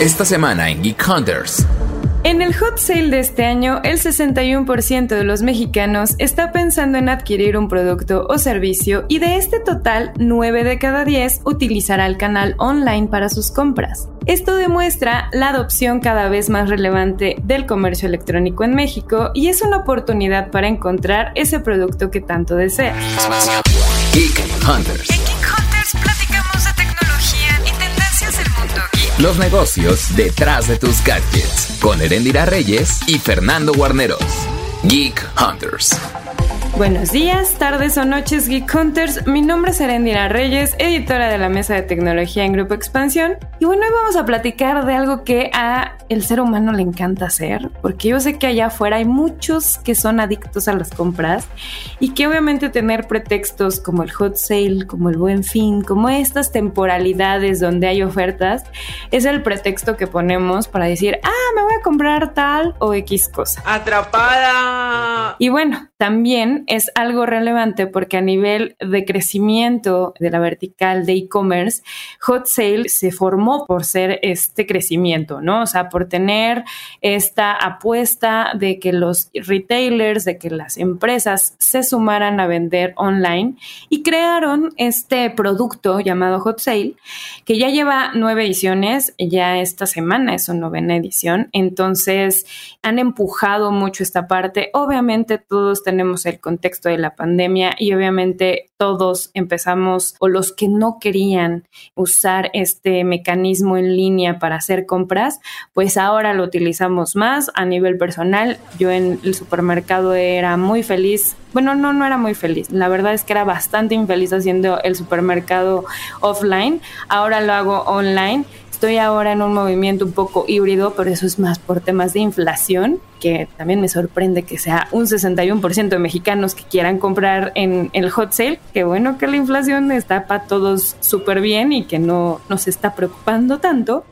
Esta semana en Geek Hunters. En el hot sale de este año, el 61% de los mexicanos está pensando en adquirir un producto o servicio y de este total, 9 de cada 10 utilizará el canal online para sus compras. Esto demuestra la adopción cada vez más relevante del comercio electrónico en México y es una oportunidad para encontrar ese producto que tanto deseas. Geek Hunters. Los negocios detrás de tus gadgets. Con Erendira Reyes y Fernando Guarneros. Geek Hunters. Buenos días, tardes o noches Geek Hunters. Mi nombre es Erendira Reyes, editora de la Mesa de Tecnología en Grupo Expansión. Y bueno, hoy vamos a platicar de algo que a el ser humano le encanta hacer, porque yo sé que allá afuera hay muchos que son adictos a las compras y que obviamente tener pretextos como el hot sale, como el buen fin, como estas temporalidades donde hay ofertas, es el pretexto que ponemos para decir, ah, me voy a comprar tal o X cosa. Atrapada. Y bueno, también es algo relevante porque a nivel de crecimiento de la vertical de e-commerce, Hot Sale se formó por ser este crecimiento, ¿no? O sea, por tener esta apuesta de que los retailers, de que las empresas se sumaran a vender online y crearon este producto llamado Hot Sale, que ya lleva nueve ediciones, ya esta semana es su novena edición, entonces han empujado mucho esta parte. Obviamente todos tenemos el contexto de la pandemia y obviamente todos empezamos o los que no querían usar este mecanismo en línea para hacer compras, pues ahora lo utilizamos más a nivel personal. Yo en el supermercado era muy feliz. Bueno, no, no era muy feliz. La verdad es que era bastante infeliz haciendo el supermercado offline. Ahora lo hago online Estoy ahora en un movimiento un poco híbrido, pero eso es más por temas de inflación, que también me sorprende que sea un 61% de mexicanos que quieran comprar en el hot sale. Qué bueno que la inflación está para todos súper bien y que no nos está preocupando tanto.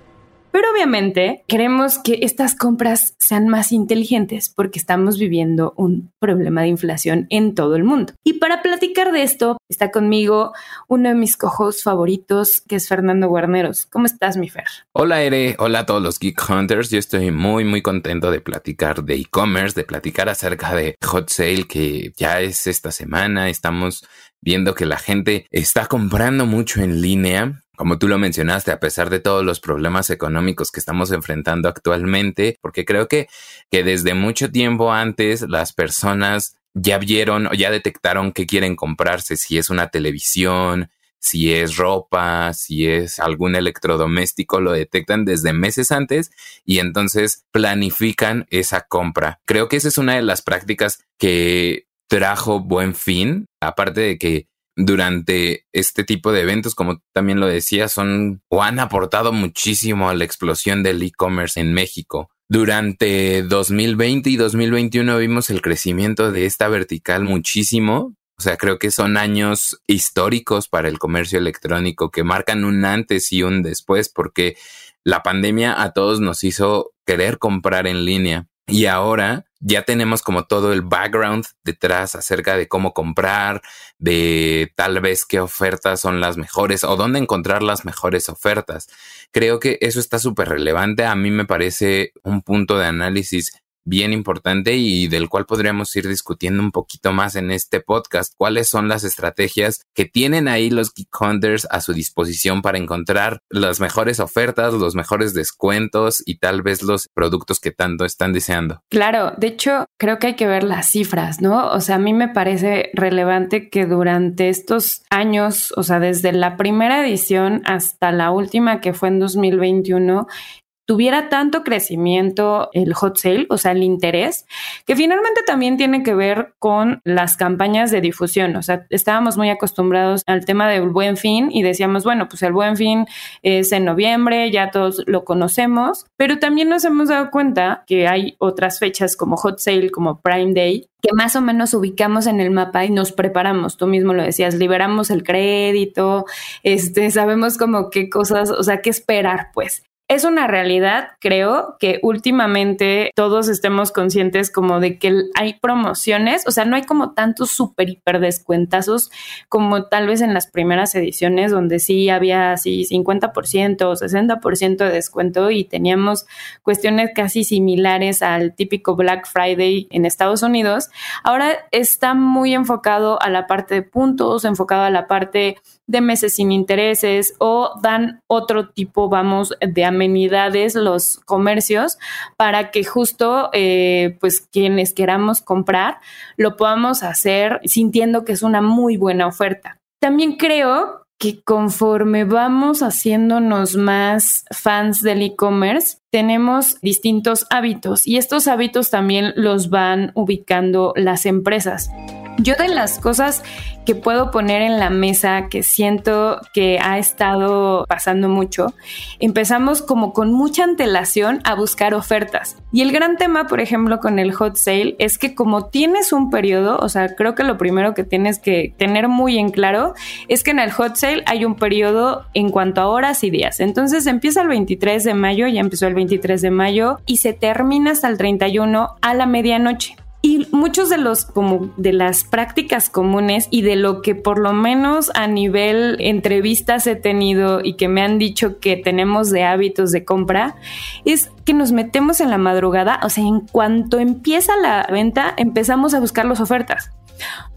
Pero obviamente queremos que estas compras sean más inteligentes porque estamos viviendo un problema de inflación en todo el mundo. Y para platicar de esto, está conmigo uno de mis cojos favoritos, que es Fernando Guarneros. ¿Cómo estás, mi Fer? Hola, Ere. Hola a todos los Geek Hunters. Yo estoy muy, muy contento de platicar de e-commerce, de platicar acerca de Hot Sale, que ya es esta semana. Estamos viendo que la gente está comprando mucho en línea como tú lo mencionaste, a pesar de todos los problemas económicos que estamos enfrentando actualmente, porque creo que, que desde mucho tiempo antes las personas ya vieron o ya detectaron que quieren comprarse, si es una televisión, si es ropa, si es algún electrodoméstico, lo detectan desde meses antes y entonces planifican esa compra. Creo que esa es una de las prácticas que trajo buen fin, aparte de que durante este tipo de eventos, como también lo decía, son o han aportado muchísimo a la explosión del e-commerce en México. Durante 2020 y 2021 vimos el crecimiento de esta vertical muchísimo. O sea, creo que son años históricos para el comercio electrónico que marcan un antes y un después porque la pandemia a todos nos hizo querer comprar en línea. Y ahora ya tenemos como todo el background detrás acerca de cómo comprar, de tal vez qué ofertas son las mejores o dónde encontrar las mejores ofertas. Creo que eso está súper relevante. A mí me parece un punto de análisis bien importante y del cual podríamos ir discutiendo un poquito más en este podcast. ¿Cuáles son las estrategias que tienen ahí los Geek a su disposición para encontrar las mejores ofertas, los mejores descuentos y tal vez los productos que tanto están deseando? Claro, de hecho, creo que hay que ver las cifras, ¿no? O sea, a mí me parece relevante que durante estos años, o sea, desde la primera edición hasta la última que fue en 2021, tuviera tanto crecimiento el hot sale, o sea, el interés, que finalmente también tiene que ver con las campañas de difusión. O sea, estábamos muy acostumbrados al tema del buen fin y decíamos, bueno, pues el buen fin es en noviembre, ya todos lo conocemos, pero también nos hemos dado cuenta que hay otras fechas como hot sale, como Prime Day, que más o menos ubicamos en el mapa y nos preparamos. Tú mismo lo decías, liberamos el crédito, este, sabemos como qué cosas, o sea, qué esperar, pues. Es una realidad, creo, que últimamente todos estemos conscientes como de que hay promociones, o sea, no hay como tantos super hiper descuentazos como tal vez en las primeras ediciones donde sí había así 50% o 60% de descuento y teníamos cuestiones casi similares al típico Black Friday en Estados Unidos. Ahora está muy enfocado a la parte de puntos, enfocado a la parte de meses sin intereses o dan otro tipo, vamos, de amenidades los comercios para que justo eh, pues quienes queramos comprar lo podamos hacer sintiendo que es una muy buena oferta. También creo que conforme vamos haciéndonos más fans del e-commerce, tenemos distintos hábitos y estos hábitos también los van ubicando las empresas. Yo de las cosas que puedo poner en la mesa que siento que ha estado pasando mucho, empezamos como con mucha antelación a buscar ofertas. Y el gran tema, por ejemplo, con el hot sale es que como tienes un periodo, o sea, creo que lo primero que tienes que tener muy en claro es que en el hot sale hay un periodo en cuanto a horas y días. Entonces empieza el 23 de mayo, ya empezó el 23 de mayo y se termina hasta el 31 a la medianoche. Y muchos de los, como de las prácticas comunes y de lo que por lo menos a nivel entrevistas he tenido y que me han dicho que tenemos de hábitos de compra, es que nos metemos en la madrugada, o sea, en cuanto empieza la venta, empezamos a buscar las ofertas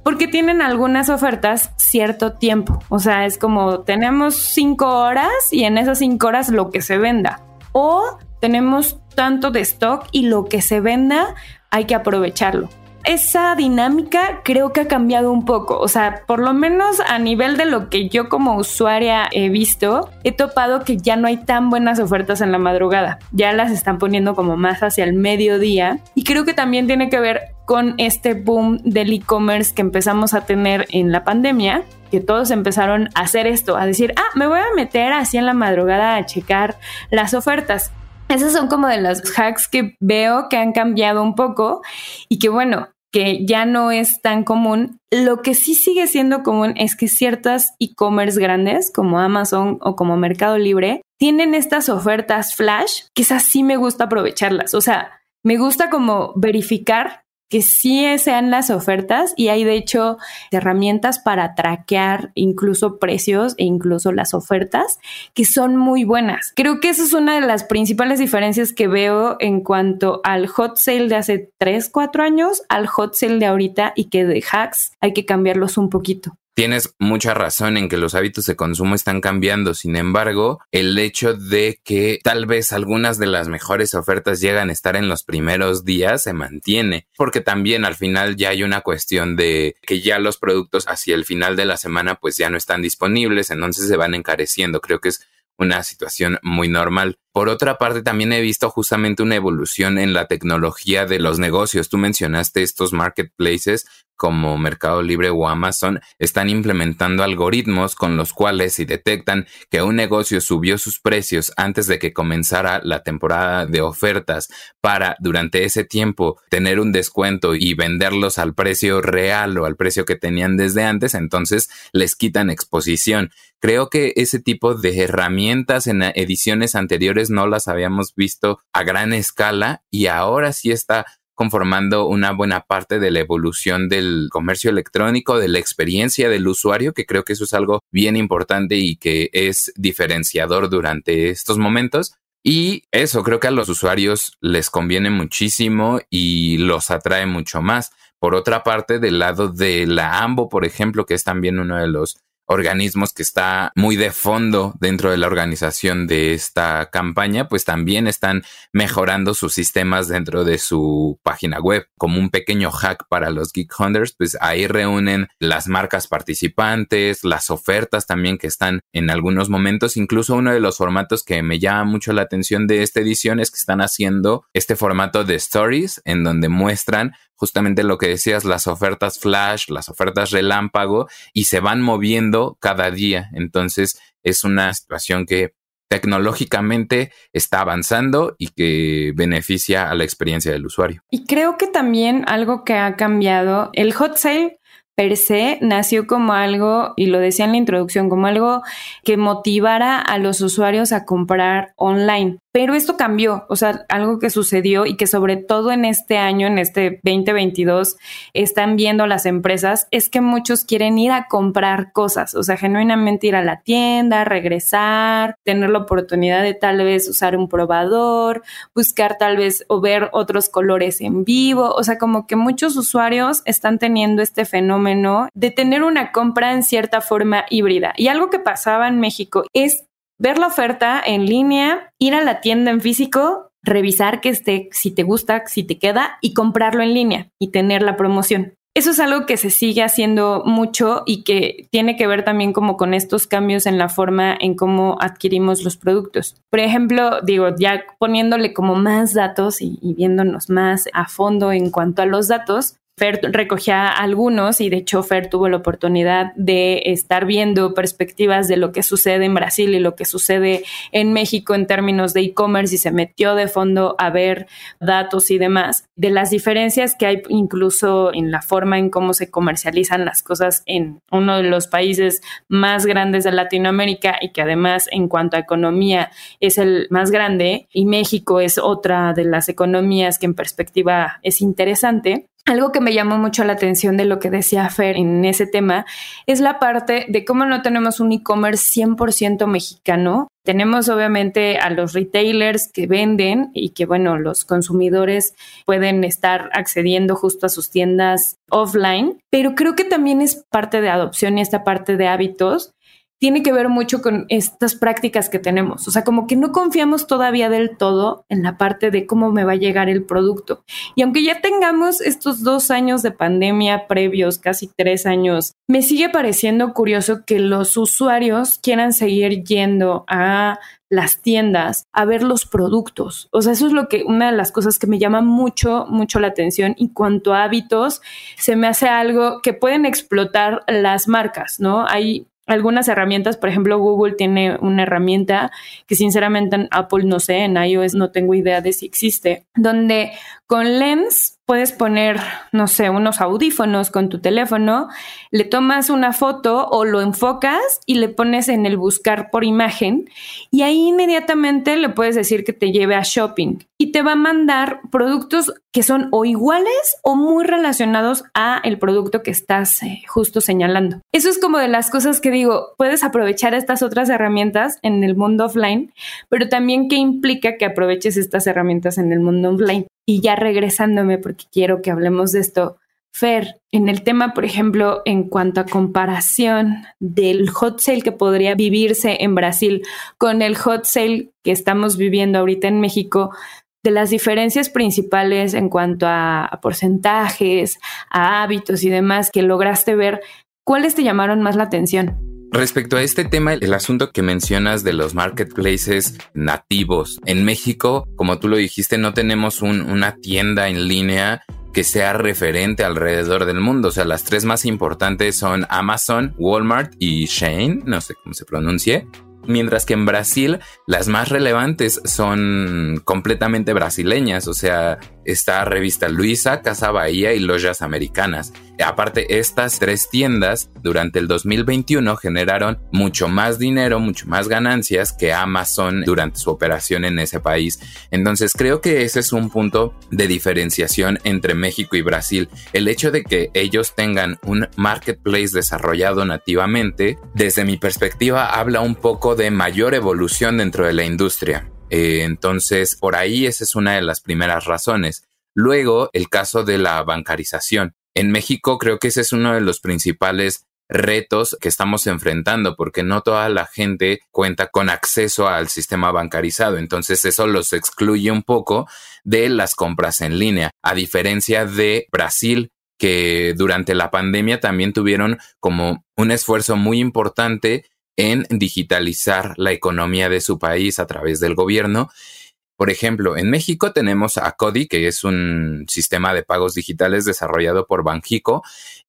porque tienen algunas ofertas cierto tiempo. O sea, es como tenemos cinco horas y en esas cinco horas lo que se venda. O tenemos tanto de stock y lo que se venda hay que aprovecharlo. Esa dinámica creo que ha cambiado un poco, o sea, por lo menos a nivel de lo que yo como usuaria he visto, he topado que ya no hay tan buenas ofertas en la madrugada, ya las están poniendo como más hacia el mediodía y creo que también tiene que ver con este boom del e-commerce que empezamos a tener en la pandemia, que todos empezaron a hacer esto, a decir, ah, me voy a meter así en la madrugada a checar las ofertas. Esas son como de las hacks que veo que han cambiado un poco y que bueno, que ya no es tan común. Lo que sí sigue siendo común es que ciertas e-commerce grandes como Amazon o como Mercado Libre tienen estas ofertas flash que esas sí me gusta aprovecharlas. O sea, me gusta como verificar que sí sean las ofertas y hay de hecho herramientas para traquear incluso precios e incluso las ofertas que son muy buenas. Creo que esa es una de las principales diferencias que veo en cuanto al hot sale de hace 3, 4 años al hot sale de ahorita y que de hacks hay que cambiarlos un poquito. Tienes mucha razón en que los hábitos de consumo están cambiando. Sin embargo, el hecho de que tal vez algunas de las mejores ofertas llegan a estar en los primeros días se mantiene, porque también al final ya hay una cuestión de que ya los productos hacia el final de la semana pues ya no están disponibles, entonces se van encareciendo. Creo que es una situación muy normal. Por otra parte, también he visto justamente una evolución en la tecnología de los negocios. Tú mencionaste estos marketplaces como Mercado Libre o Amazon están implementando algoritmos con los cuales si detectan que un negocio subió sus precios antes de que comenzara la temporada de ofertas para durante ese tiempo tener un descuento y venderlos al precio real o al precio que tenían desde antes, entonces les quitan exposición. Creo que ese tipo de herramientas en ediciones anteriores no las habíamos visto a gran escala y ahora sí está conformando una buena parte de la evolución del comercio electrónico, de la experiencia del usuario, que creo que eso es algo bien importante y que es diferenciador durante estos momentos. Y eso creo que a los usuarios les conviene muchísimo y los atrae mucho más. Por otra parte, del lado de la AMBO, por ejemplo, que es también uno de los organismos que está muy de fondo dentro de la organización de esta campaña, pues también están mejorando sus sistemas dentro de su página web. Como un pequeño hack para los Geek Hunters, pues ahí reúnen las marcas participantes, las ofertas también que están en algunos momentos. Incluso uno de los formatos que me llama mucho la atención de esta edición es que están haciendo este formato de stories en donde muestran justamente lo que decías, las ofertas flash, las ofertas relámpago y se van moviendo cada día. Entonces es una situación que tecnológicamente está avanzando y que beneficia a la experiencia del usuario. Y creo que también algo que ha cambiado, el hot sale per se nació como algo, y lo decía en la introducción, como algo que motivara a los usuarios a comprar online. Pero esto cambió, o sea, algo que sucedió y que sobre todo en este año, en este 2022, están viendo las empresas, es que muchos quieren ir a comprar cosas, o sea, genuinamente ir a la tienda, regresar, tener la oportunidad de tal vez usar un probador, buscar tal vez o ver otros colores en vivo, o sea, como que muchos usuarios están teniendo este fenómeno de tener una compra en cierta forma híbrida. Y algo que pasaba en México es ver la oferta en línea, ir a la tienda en físico, revisar que esté, si te gusta, si te queda y comprarlo en línea y tener la promoción. Eso es algo que se sigue haciendo mucho y que tiene que ver también como con estos cambios en la forma en cómo adquirimos los productos. Por ejemplo, digo, ya poniéndole como más datos y, y viéndonos más a fondo en cuanto a los datos, Fer recogía algunos y de hecho Fer tuvo la oportunidad de estar viendo perspectivas de lo que sucede en Brasil y lo que sucede en México en términos de e-commerce y se metió de fondo a ver datos y demás. De las diferencias que hay incluso en la forma en cómo se comercializan las cosas en uno de los países más grandes de Latinoamérica y que además en cuanto a economía es el más grande y México es otra de las economías que en perspectiva es interesante algo que me llamó mucho la atención de lo que decía Fer en ese tema es la parte de cómo no tenemos un e-commerce 100% mexicano. Tenemos obviamente a los retailers que venden y que, bueno, los consumidores pueden estar accediendo justo a sus tiendas offline, pero creo que también es parte de adopción y esta parte de hábitos tiene que ver mucho con estas prácticas que tenemos. O sea, como que no confiamos todavía del todo en la parte de cómo me va a llegar el producto. Y aunque ya tengamos estos dos años de pandemia previos, casi tres años, me sigue pareciendo curioso que los usuarios quieran seguir yendo a las tiendas a ver los productos. O sea, eso es lo que una de las cosas que me llama mucho, mucho la atención. Y cuanto a hábitos, se me hace algo que pueden explotar las marcas, ¿no? Hay algunas herramientas, por ejemplo, Google tiene una herramienta que sinceramente en Apple no sé, en iOS no tengo idea de si existe, donde con Lens puedes poner, no sé, unos audífonos con tu teléfono, le tomas una foto o lo enfocas y le pones en el buscar por imagen y ahí inmediatamente le puedes decir que te lleve a shopping y te va a mandar productos que son o iguales o muy relacionados a el producto que estás eh, justo señalando. Eso es como de las cosas que digo, puedes aprovechar estas otras herramientas en el mundo offline, pero también qué implica que aproveches estas herramientas en el mundo online. Y ya regresándome, porque quiero que hablemos de esto, Fer, en el tema, por ejemplo, en cuanto a comparación del hot sale que podría vivirse en Brasil con el hot sale que estamos viviendo ahorita en México, de las diferencias principales en cuanto a, porcentajes, a hábitos y demás que lograste ver, ¿cuáles te llamaron más la atención? Respecto a este tema, el asunto que mencionas de los marketplaces nativos. En México, como tú lo dijiste, no tenemos una tienda en línea que sea referente alrededor del mundo. O sea, las tres más importantes son Amazon, Walmart y Shane, no sé cómo se pronuncie mientras que en Brasil las más relevantes son completamente brasileñas, o sea, está Revista Luisa, Casa Bahía y Lojas Americanas. Aparte, estas tres tiendas durante el 2021 generaron mucho más dinero, mucho más ganancias que Amazon durante su operación en ese país. Entonces creo que ese es un punto de diferenciación entre México y Brasil. El hecho de que ellos tengan un marketplace desarrollado nativamente, desde mi perspectiva, habla un poco de mayor evolución dentro de la industria. Eh, entonces, por ahí esa es una de las primeras razones. Luego, el caso de la bancarización. En México creo que ese es uno de los principales retos que estamos enfrentando porque no toda la gente cuenta con acceso al sistema bancarizado. Entonces eso los excluye un poco de las compras en línea. A diferencia de Brasil, que durante la pandemia también tuvieron como un esfuerzo muy importante en digitalizar la economía de su país a través del gobierno. Por ejemplo, en México tenemos a CODI, que es un sistema de pagos digitales desarrollado por Banjico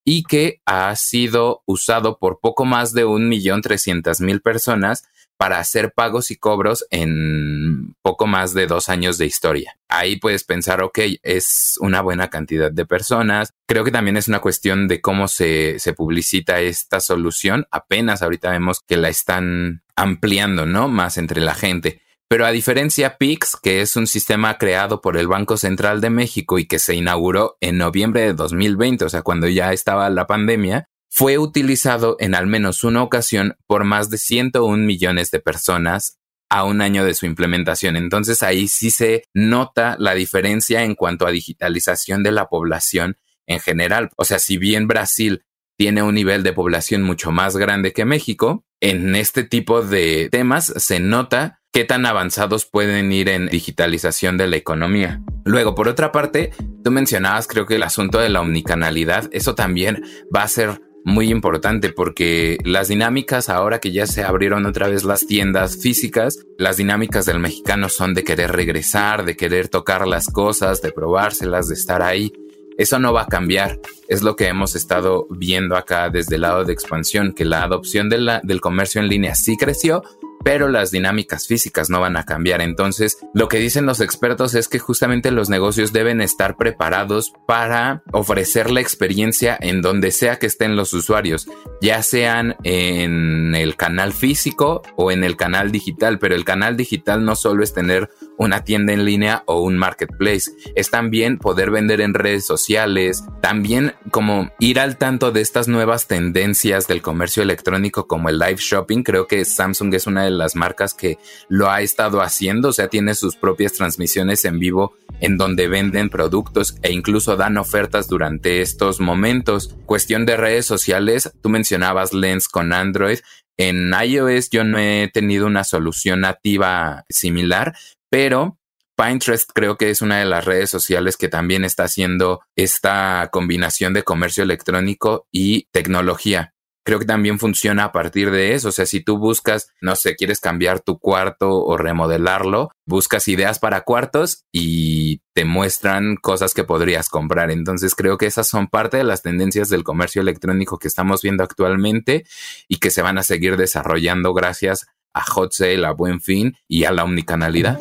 y que ha sido usado por poco más de un millón trescientas mil personas para hacer pagos y cobros en poco más de dos años de historia. Ahí puedes pensar, ok, es una buena cantidad de personas. Creo que también es una cuestión de cómo se, se publicita esta solución. Apenas ahorita vemos que la están ampliando, ¿no? Más entre la gente. Pero a diferencia PIX, que es un sistema creado por el Banco Central de México y que se inauguró en noviembre de 2020, o sea, cuando ya estaba la pandemia, fue utilizado en al menos una ocasión por más de 101 millones de personas a un año de su implementación. Entonces ahí sí se nota la diferencia en cuanto a digitalización de la población en general. O sea, si bien Brasil tiene un nivel de población mucho más grande que México, en este tipo de temas se nota qué tan avanzados pueden ir en digitalización de la economía. Luego, por otra parte, tú mencionabas creo que el asunto de la omnicanalidad, eso también va a ser muy importante porque las dinámicas ahora que ya se abrieron otra vez las tiendas físicas, las dinámicas del mexicano son de querer regresar, de querer tocar las cosas, de probárselas, de estar ahí. Eso no va a cambiar. Es lo que hemos estado viendo acá desde el lado de expansión, que la adopción del comercio en línea sí creció, pero las dinámicas físicas no van a cambiar. Entonces, lo que dicen los expertos es que justamente los negocios deben estar preparados para ofrecer la experiencia en donde sea que estén los usuarios, ya sean en el canal físico o en el canal digital, pero el canal digital no solo es tener una tienda en línea o un marketplace, es también poder vender en redes sociales, también como ir al tanto de estas nuevas tendencias del comercio electrónico como el live shopping, creo que Samsung es una de las marcas que lo ha estado haciendo, o sea, tiene sus propias transmisiones en vivo en donde venden productos e incluso dan ofertas durante estos momentos. Cuestión de redes sociales, tú mencionabas Lens con Android. En iOS yo no he tenido una solución nativa similar, pero Pinterest creo que es una de las redes sociales que también está haciendo esta combinación de comercio electrónico y tecnología creo que también funciona a partir de eso. O sea, si tú buscas, no sé, quieres cambiar tu cuarto o remodelarlo, buscas ideas para cuartos y te muestran cosas que podrías comprar. Entonces creo que esas son parte de las tendencias del comercio electrónico que estamos viendo actualmente y que se van a seguir desarrollando gracias a Hot Sale, a Buen Fin y a la omnicanalidad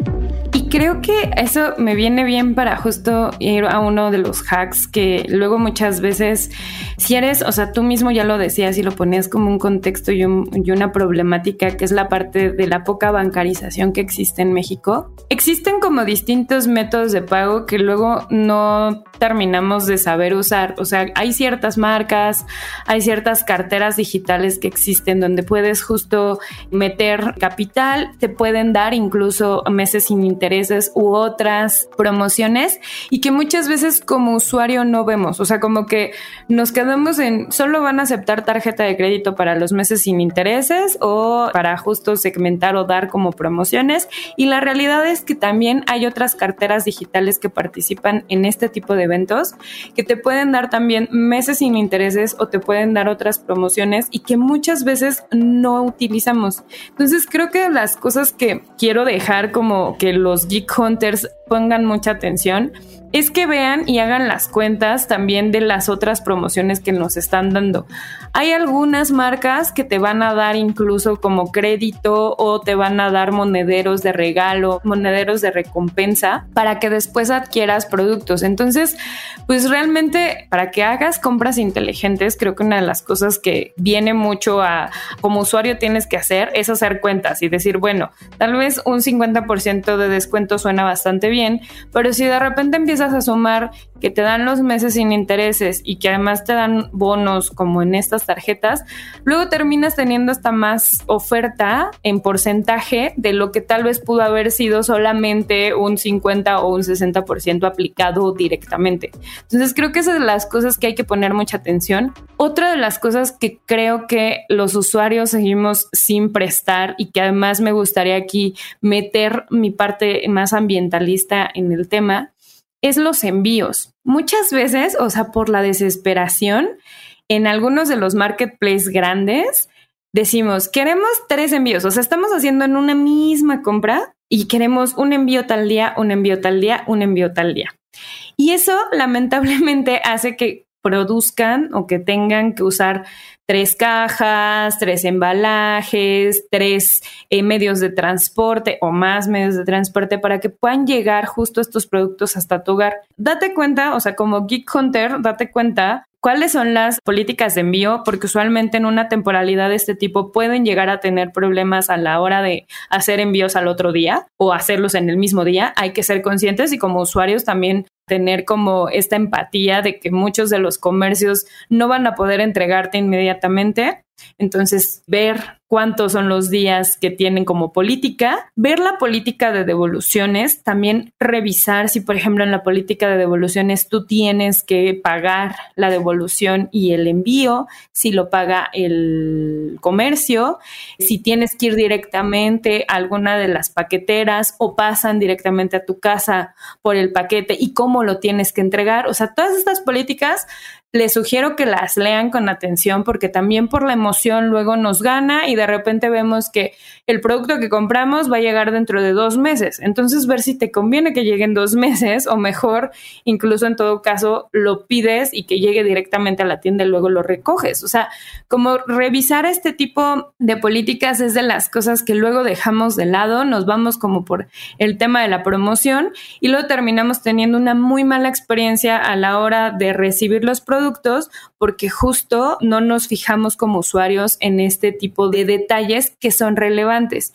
creo que eso me viene bien para justo ir a uno de los hacks que luego muchas veces, si eres, o sea, tú mismo ya lo decías y lo ponías como un contexto y, una problemática que es la parte de la poca bancarización que existe en México. Existen como distintos métodos de pago que luego no terminamos de saber usar. O sea, hay ciertas marcas, hay ciertas carteras digitales que existen donde puedes justo meter capital, te pueden dar incluso meses sin interés u otras promociones y que muchas veces como usuario no vemos. O sea, como que nos quedamos en solo van a aceptar tarjeta de crédito para los meses sin intereses o para justo segmentar o dar como promociones. Y la realidad es que también hay otras carteras digitales que participan en este tipo de eventos que te pueden dar también meses sin intereses o te pueden dar otras promociones y que muchas veces no utilizamos. Entonces creo que las cosas que quiero dejar como que los Hunters pongan mucha atención es que vean y hagan las cuentas también de las otras promociones que nos están dando. Hay algunas marcas que te van a dar incluso como crédito o te van a dar monederos de regalo, monederos de recompensa para que después adquieras productos. Entonces, pues realmente para que hagas compras inteligentes, creo que una de las cosas que viene mucho a como usuario tienes que hacer es hacer cuentas y decir, bueno, tal vez un 50% de descuento suena bastante bien, pero si de repente empiezas a sumar que te dan los meses sin intereses y que además te dan bonos como en estas tarjetas, luego terminas teniendo hasta más oferta en porcentaje de lo que tal vez pudo haber sido solamente un 50 o un 60% aplicado directamente. Entonces creo que esas son las cosas que hay que poner mucha atención. Otra de las cosas que creo que los usuarios seguimos sin prestar y que además me gustaría aquí meter mi parte más ambientalista en el tema es los envíos. Muchas veces, o sea, por la desesperación, en algunos de los marketplaces grandes, decimos, queremos tres envíos, o sea, estamos haciendo en una misma compra y queremos un envío tal día, un envío tal día, un envío tal día. Y eso lamentablemente hace que produzcan o que tengan que usar tres cajas, tres embalajes, tres eh, medios de transporte o más medios de transporte para que puedan llegar justo estos productos hasta tu hogar. Date cuenta, o sea, como Geek Hunter, date cuenta cuáles son las políticas de envío, porque usualmente en una temporalidad de este tipo pueden llegar a tener problemas a la hora de hacer envíos al otro día o hacerlos en el mismo día. Hay que ser conscientes y como usuarios también tener como esta empatía de que muchos de los comercios no van a poder entregarte inmediatamente. Entonces, ver cuántos son los días que tienen como política, ver la política de devoluciones, también revisar si, por ejemplo, en la política de devoluciones tú tienes que pagar la devolución y el envío, si lo paga el comercio, si tienes que ir directamente a alguna de las paqueteras o pasan directamente a tu casa por el paquete y cómo lo tienes que entregar. O sea, todas estas políticas les sugiero que las lean con atención porque también por la emoción luego nos gana y de repente vemos que el producto que compramos va a llegar dentro de dos meses. Entonces ver si te conviene que llegue en dos meses o mejor, incluso en todo caso, lo pides y que llegue directamente a la tienda y luego lo recoges. O sea, como revisar este tipo de políticas es de las cosas que luego dejamos de lado, nos vamos como por el tema de la promoción y luego terminamos teniendo una muy mala experiencia a la hora de recibir los productos porque justo no nos fijamos como usuarios en este tipo de detalles que son relevantes.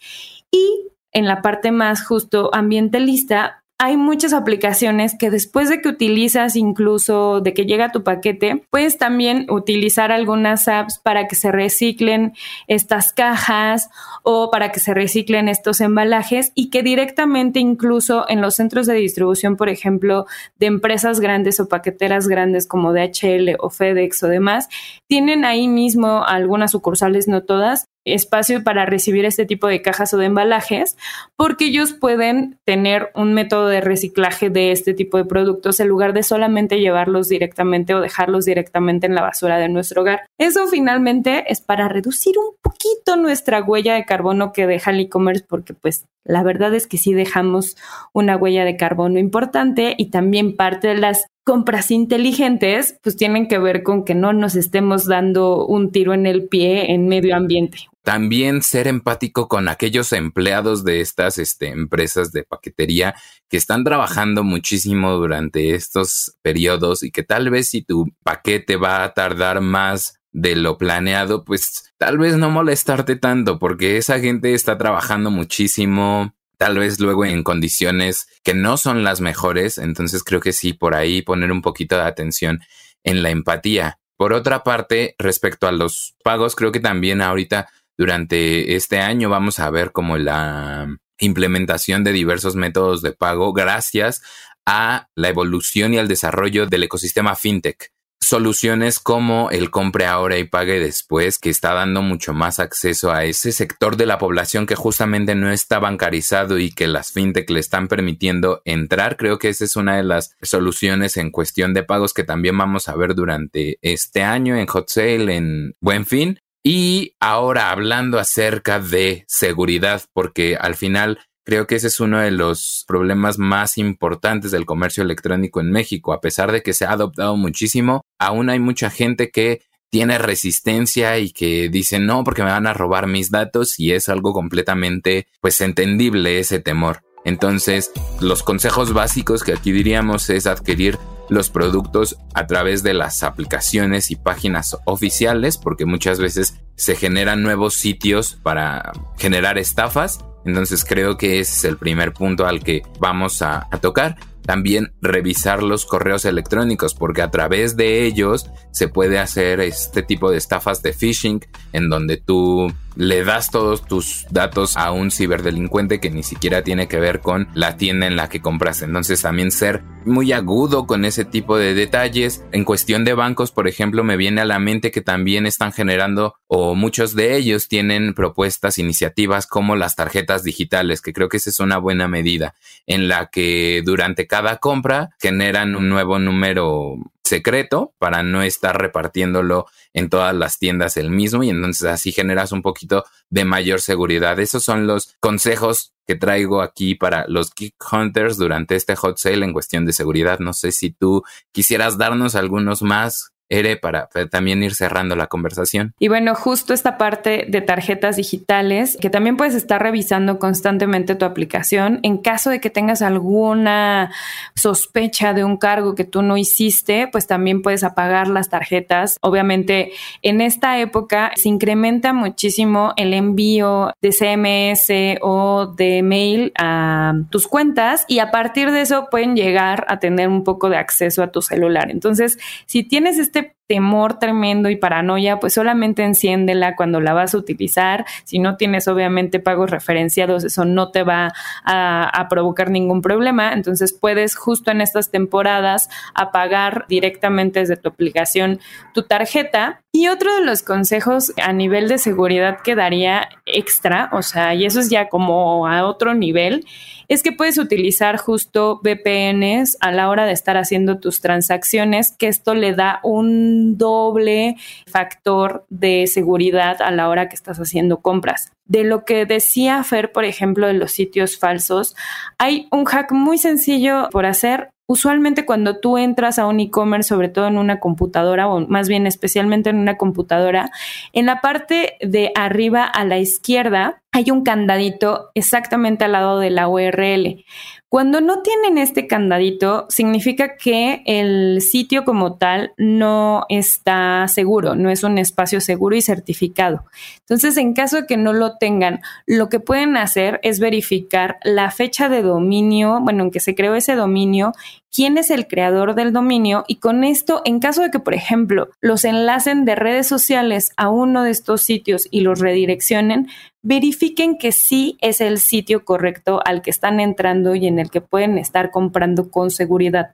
Y en la parte más justo ambientalista, hay muchas aplicaciones que después de que utilizas incluso de que llega tu paquete, puedes también utilizar algunas apps para que se reciclen estas cajas o para que se reciclen estos embalajes y que directamente incluso en los centros de distribución, por ejemplo, de empresas grandes o paqueteras grandes como DHL o FedEx o demás, tienen ahí mismo algunas sucursales, no todas, espacio para recibir este tipo de cajas o de embalajes, porque ellos pueden tener un método de reciclaje de este tipo de productos en lugar de solamente llevarlos directamente o dejarlos directamente en la basura de nuestro hogar. Eso finalmente es para reducir un poquito nuestra huella de carbono que deja el e-commerce, porque pues la verdad es que sí dejamos una huella de carbono importante y también parte de las compras inteligentes pues tienen que ver con que no nos estemos dando un tiro en el pie en medio ambiente. También ser empático con aquellos empleados de estas este, empresas de paquetería que están trabajando muchísimo durante estos periodos y que tal vez si tu paquete va a tardar más de lo planeado, pues tal vez no molestarte tanto porque esa gente está trabajando muchísimo, tal vez luego en condiciones que no son las mejores, entonces creo que sí, por ahí poner un poquito de atención en la empatía. Por otra parte, respecto a los pagos, creo que también ahorita durante este año vamos a ver como la implementación de diversos métodos de pago gracias a la evolución y al desarrollo del ecosistema fintech soluciones como el compre ahora y pague después, que está dando mucho más acceso a ese sector de la población que justamente no está bancarizado y que las fintech le están permitiendo entrar. Creo que esa es una de las soluciones en cuestión de pagos que también vamos a ver durante este año en Hot Sale, en Buen Fin. Y ahora hablando acerca de seguridad, porque al final Creo que ese es uno de los problemas más importantes del comercio electrónico en México. A pesar de que se ha adoptado muchísimo, aún hay mucha gente que tiene resistencia y que dice no porque me van a robar mis datos y es algo completamente pues entendible ese temor. Entonces, los consejos básicos que aquí diríamos es adquirir los productos a través de las aplicaciones y páginas oficiales, porque muchas veces se generan nuevos sitios para generar estafas entonces creo que ese es el primer punto al que vamos a, tocar. También revisar los correos electrónicos porque a través de ellos se puede hacer este tipo de estafas de phishing en donde tú le das todos tus datos a un ciberdelincuente que ni siquiera tiene que ver con la tienda en la que compras. Entonces también ser muy agudo con ese tipo de detalles. En cuestión de bancos, por ejemplo, me viene a la mente que también están generando o muchos de ellos tienen propuestas, iniciativas como las tarjetas digitales, que creo que esa es una buena medida en la que durante cada compra generan un nuevo número secreto para no estar repartiéndolo en todas las tiendas el mismo y entonces así generas un poquito de mayor seguridad. Esos son los consejos que traigo aquí para los Geek Hunters durante este hot sale en cuestión de seguridad. No sé si tú quisieras darnos algunos más Ere, para también ir cerrando la conversación. Y bueno, justo esta parte de tarjetas digitales, que también puedes estar revisando constantemente tu aplicación en caso de que tengas alguna sospecha de un cargo que tú no hiciste, pues también puedes apagar las tarjetas. Obviamente, en esta época se incrementa muchísimo el envío de CMS o de mail a tus cuentas y a partir de eso pueden llegar a tener un poco de acceso a tu celular. Entonces, si tienes este este temor tremendo y paranoia, pues solamente enciéndela cuando la vas a utilizar. Si no tienes obviamente pagos referenciados, eso no te va a, provocar ningún problema. Entonces puedes justo en estas temporadas apagar directamente desde tu aplicación tu tarjeta. Y otro de los consejos a nivel de seguridad que daría extra, o sea, y eso es ya como a otro nivel, es que puedes utilizar justo VPNs a la hora de estar haciendo tus transacciones, que esto le da un doble factor de seguridad a la hora que estás haciendo compras. De lo que decía Fer, por ejemplo, de los sitios falsos, hay un hack muy sencillo por hacer usualmente cuando tú entras a un e-commerce, sobre todo en una computadora, o más bien especialmente en una computadora, en la parte de arriba a la izquierda hay un candadito exactamente al lado de la URL. Cuando no tienen este candadito, significa que el sitio como tal no está seguro, no es un espacio seguro y certificado. Entonces, en caso de que no lo tengan, lo que pueden hacer es verificar la fecha de dominio, bueno, en que se creó ese dominio, quién es el creador del dominio y con esto, en caso de que, por ejemplo, los enlacen de redes sociales a uno de estos sitios y los redireccionen, verifiquen que sí es el sitio correcto al que están entrando y en el que pueden estar comprando con seguridad.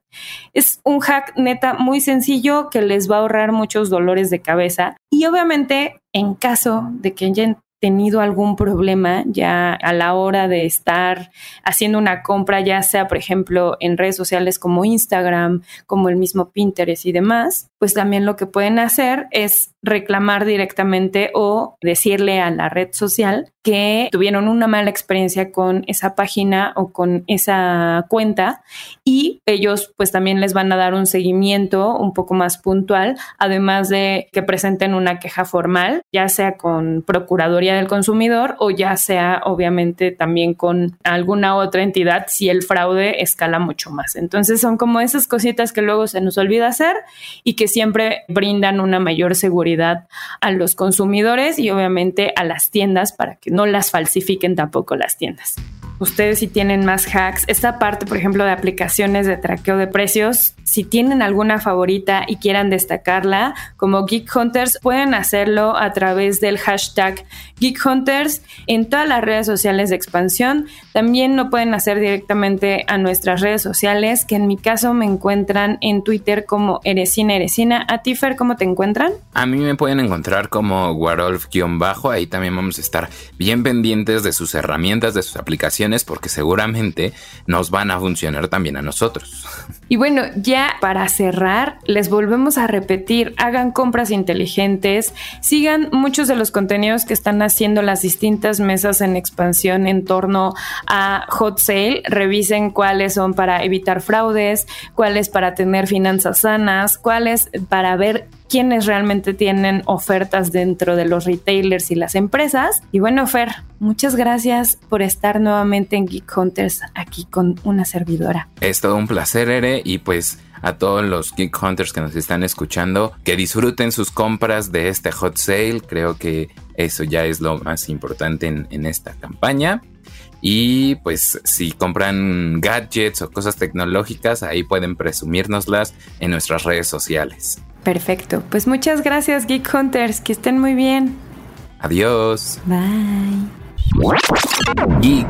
Es un hack neta muy sencillo que les va a ahorrar muchos dolores de cabeza y obviamente en caso de que tenido algún problema ya a la hora de estar haciendo una compra, ya sea, por ejemplo, en redes sociales como Instagram, como el mismo Pinterest y demás, pues también lo que pueden hacer es reclamar directamente o decirle a la red social que tuvieron una mala experiencia con esa página o con esa cuenta y ellos pues también les van a dar un seguimiento un poco más puntual, además de que presenten una queja formal, ya sea con Procuraduría del Consumidor o ya sea obviamente también con alguna otra entidad si el fraude escala mucho más. Entonces son como esas cositas que luego se nos olvida hacer y que siempre brindan una mayor seguridad a los consumidores y obviamente a las tiendas para que no las falsifiquen tampoco las tiendas ustedes si tienen más hacks, esta parte, por ejemplo, de aplicaciones de traqueo de precios, si tienen alguna favorita y quieran destacarla, como Geek Hunters, pueden hacerlo a través del hashtag Geek Hunters en todas las redes sociales de expansión. También lo pueden hacer directamente a nuestras redes sociales, que en mi caso me encuentran en Twitter como Eresina Eresina. ¿A ti, Fer, cómo te encuentran? A mí me pueden encontrar como Warolf-bajo. Ahí también vamos a estar bien pendientes de sus herramientas, de sus aplicaciones porque seguramente nos van a funcionar también a nosotros. Y bueno, ya para cerrar, les volvemos a repetir, hagan compras inteligentes, sigan muchos de los contenidos que están haciendo las distintas mesas en expansión en torno a hot sale, revisen cuáles son para evitar fraudes, cuáles para tener finanzas sanas, cuáles para ver quiénes realmente tienen ofertas dentro de los retailers y las empresas. Y bueno, Fer, muchas gracias por estar nuevamente en Geek Hunters aquí con una servidora. Es todo un placer, Ere, y pues a todos los Geek Hunters que nos están escuchando, que disfruten sus compras de este hot sale. Creo que eso ya es lo más importante en, en esta campaña. Y pues si compran gadgets o cosas tecnológicas, ahí pueden presumírnoslas en nuestras redes sociales. Perfecto. Pues muchas gracias, Geek Hunters. Que estén muy bien. Adiós. Bye. Geek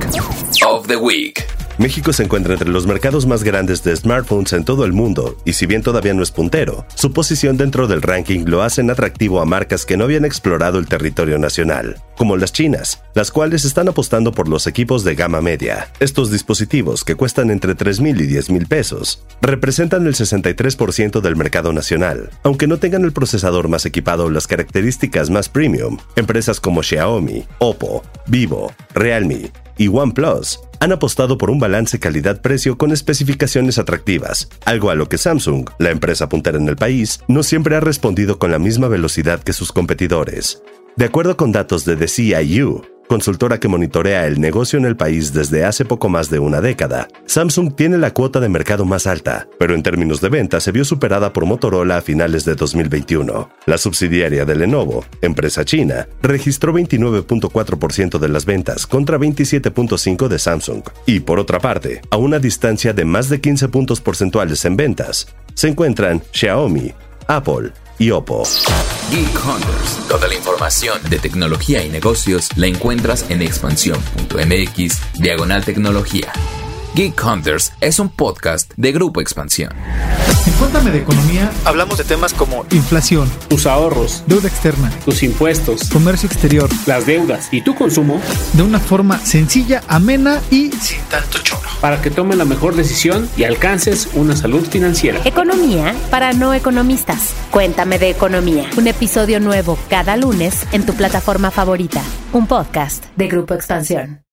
of the Week. México se encuentra entre los mercados más grandes de smartphones en todo el mundo, y si bien todavía no es puntero, su posición dentro del ranking lo hacen atractivo a marcas que no habían explorado el territorio nacional, como las chinas, las cuales están apostando por los equipos de gama media. Estos dispositivos, que cuestan entre 3 mil y 10 mil pesos, representan el 63% del mercado nacional, aunque no tengan el procesador más equipado o las características más premium. Empresas como Xiaomi, Oppo, Vivo, Realme, y OnePlus han apostado por un balance calidad-precio con especificaciones atractivas, algo a lo que Samsung, la empresa puntera en el país, no siempre ha respondido con la misma velocidad que sus competidores. De acuerdo con datos de The CIU, consultora que monitorea el negocio en el país desde hace poco más de una década, Samsung tiene la cuota de mercado más alta, pero en términos de venta se vio superada por Motorola a finales de 2021. La subsidiaria de Lenovo, empresa china, registró 29.4% de las ventas contra 27.5% de Samsung. Y por otra parte, a una distancia de más de 15 puntos porcentuales en ventas, se encuentran Xiaomi, Apple, y Oppo. Geek Hunters. Toda la información de tecnología y negocios la encuentras en expansión.mx, diagonal tecnología. Geek Hunters es un podcast de Grupo Expansión. En Cuéntame de Economía hablamos de temas como inflación, tus ahorros, deuda externa, tus impuestos, comercio exterior, las deudas y tu consumo de una forma sencilla, amena y sin tanto choro, para que tomes la mejor decisión y alcances una salud financiera. Economía para no economistas. Cuéntame de Economía. Un episodio nuevo cada lunes en tu plataforma favorita. Un podcast de Grupo Expansión.